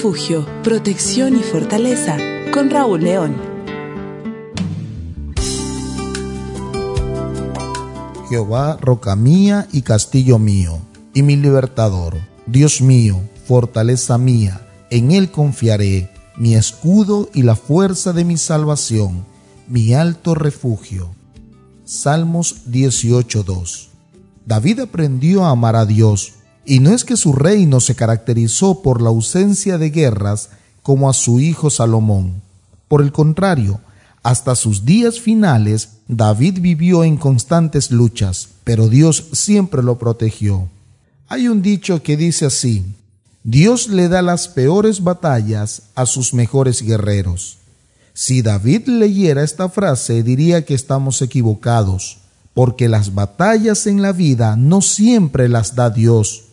refugio, protección y fortaleza con Raúl León. Jehová, roca mía y castillo mío, y mi libertador, Dios mío, fortaleza mía, en él confiaré, mi escudo y la fuerza de mi salvación, mi alto refugio. Salmos 18.2 David aprendió a amar a Dios, y no es que su reino se caracterizó por la ausencia de guerras como a su hijo Salomón. Por el contrario, hasta sus días finales, David vivió en constantes luchas, pero Dios siempre lo protegió. Hay un dicho que dice así, Dios le da las peores batallas a sus mejores guerreros. Si David leyera esta frase diría que estamos equivocados, porque las batallas en la vida no siempre las da Dios,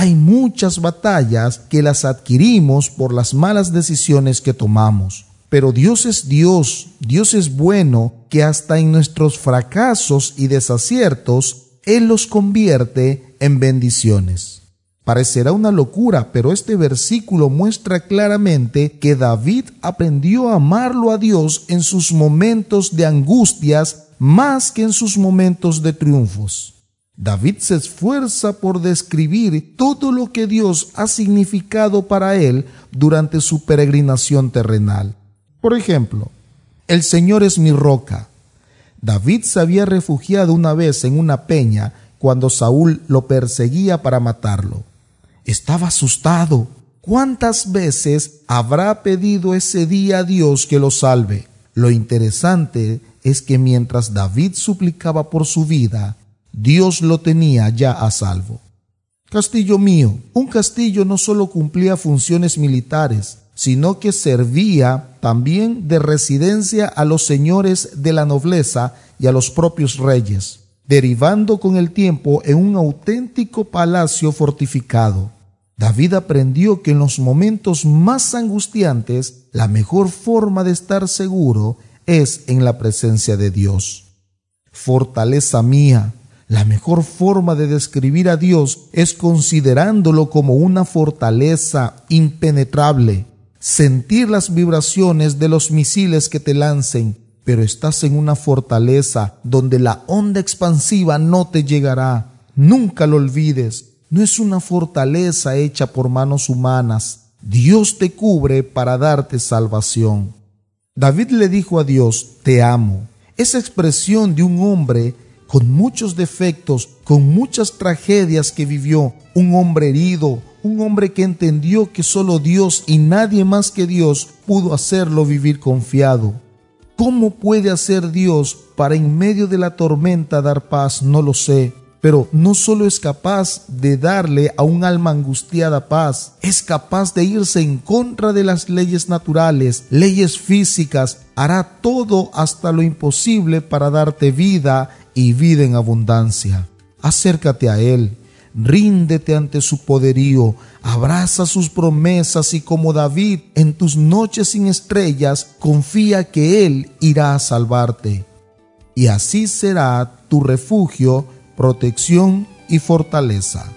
hay muchas batallas que las adquirimos por las malas decisiones que tomamos. Pero Dios es Dios, Dios es bueno, que hasta en nuestros fracasos y desaciertos, Él los convierte en bendiciones. Parecerá una locura, pero este versículo muestra claramente que David aprendió a amarlo a Dios en sus momentos de angustias más que en sus momentos de triunfos. David se esfuerza por describir todo lo que Dios ha significado para él durante su peregrinación terrenal. Por ejemplo, el Señor es mi roca. David se había refugiado una vez en una peña cuando Saúl lo perseguía para matarlo. Estaba asustado. ¿Cuántas veces habrá pedido ese día a Dios que lo salve? Lo interesante es que mientras David suplicaba por su vida, Dios lo tenía ya a salvo. Castillo mío, un castillo no solo cumplía funciones militares, sino que servía también de residencia a los señores de la nobleza y a los propios reyes, derivando con el tiempo en un auténtico palacio fortificado. David aprendió que en los momentos más angustiantes la mejor forma de estar seguro es en la presencia de Dios. Fortaleza mía, la mejor forma de describir a Dios es considerándolo como una fortaleza impenetrable, sentir las vibraciones de los misiles que te lancen, pero estás en una fortaleza donde la onda expansiva no te llegará. Nunca lo olvides, no es una fortaleza hecha por manos humanas. Dios te cubre para darte salvación. David le dijo a Dios, te amo. Esa expresión de un hombre con muchos defectos, con muchas tragedias que vivió, un hombre herido, un hombre que entendió que solo Dios y nadie más que Dios pudo hacerlo vivir confiado. ¿Cómo puede hacer Dios para en medio de la tormenta dar paz? No lo sé. Pero no solo es capaz de darle a un alma angustiada paz, es capaz de irse en contra de las leyes naturales, leyes físicas, hará todo hasta lo imposible para darte vida y vida en abundancia. Acércate a Él, ríndete ante su poderío, abraza sus promesas y como David en tus noches sin estrellas, confía que Él irá a salvarte. Y así será tu refugio, protección y fortaleza.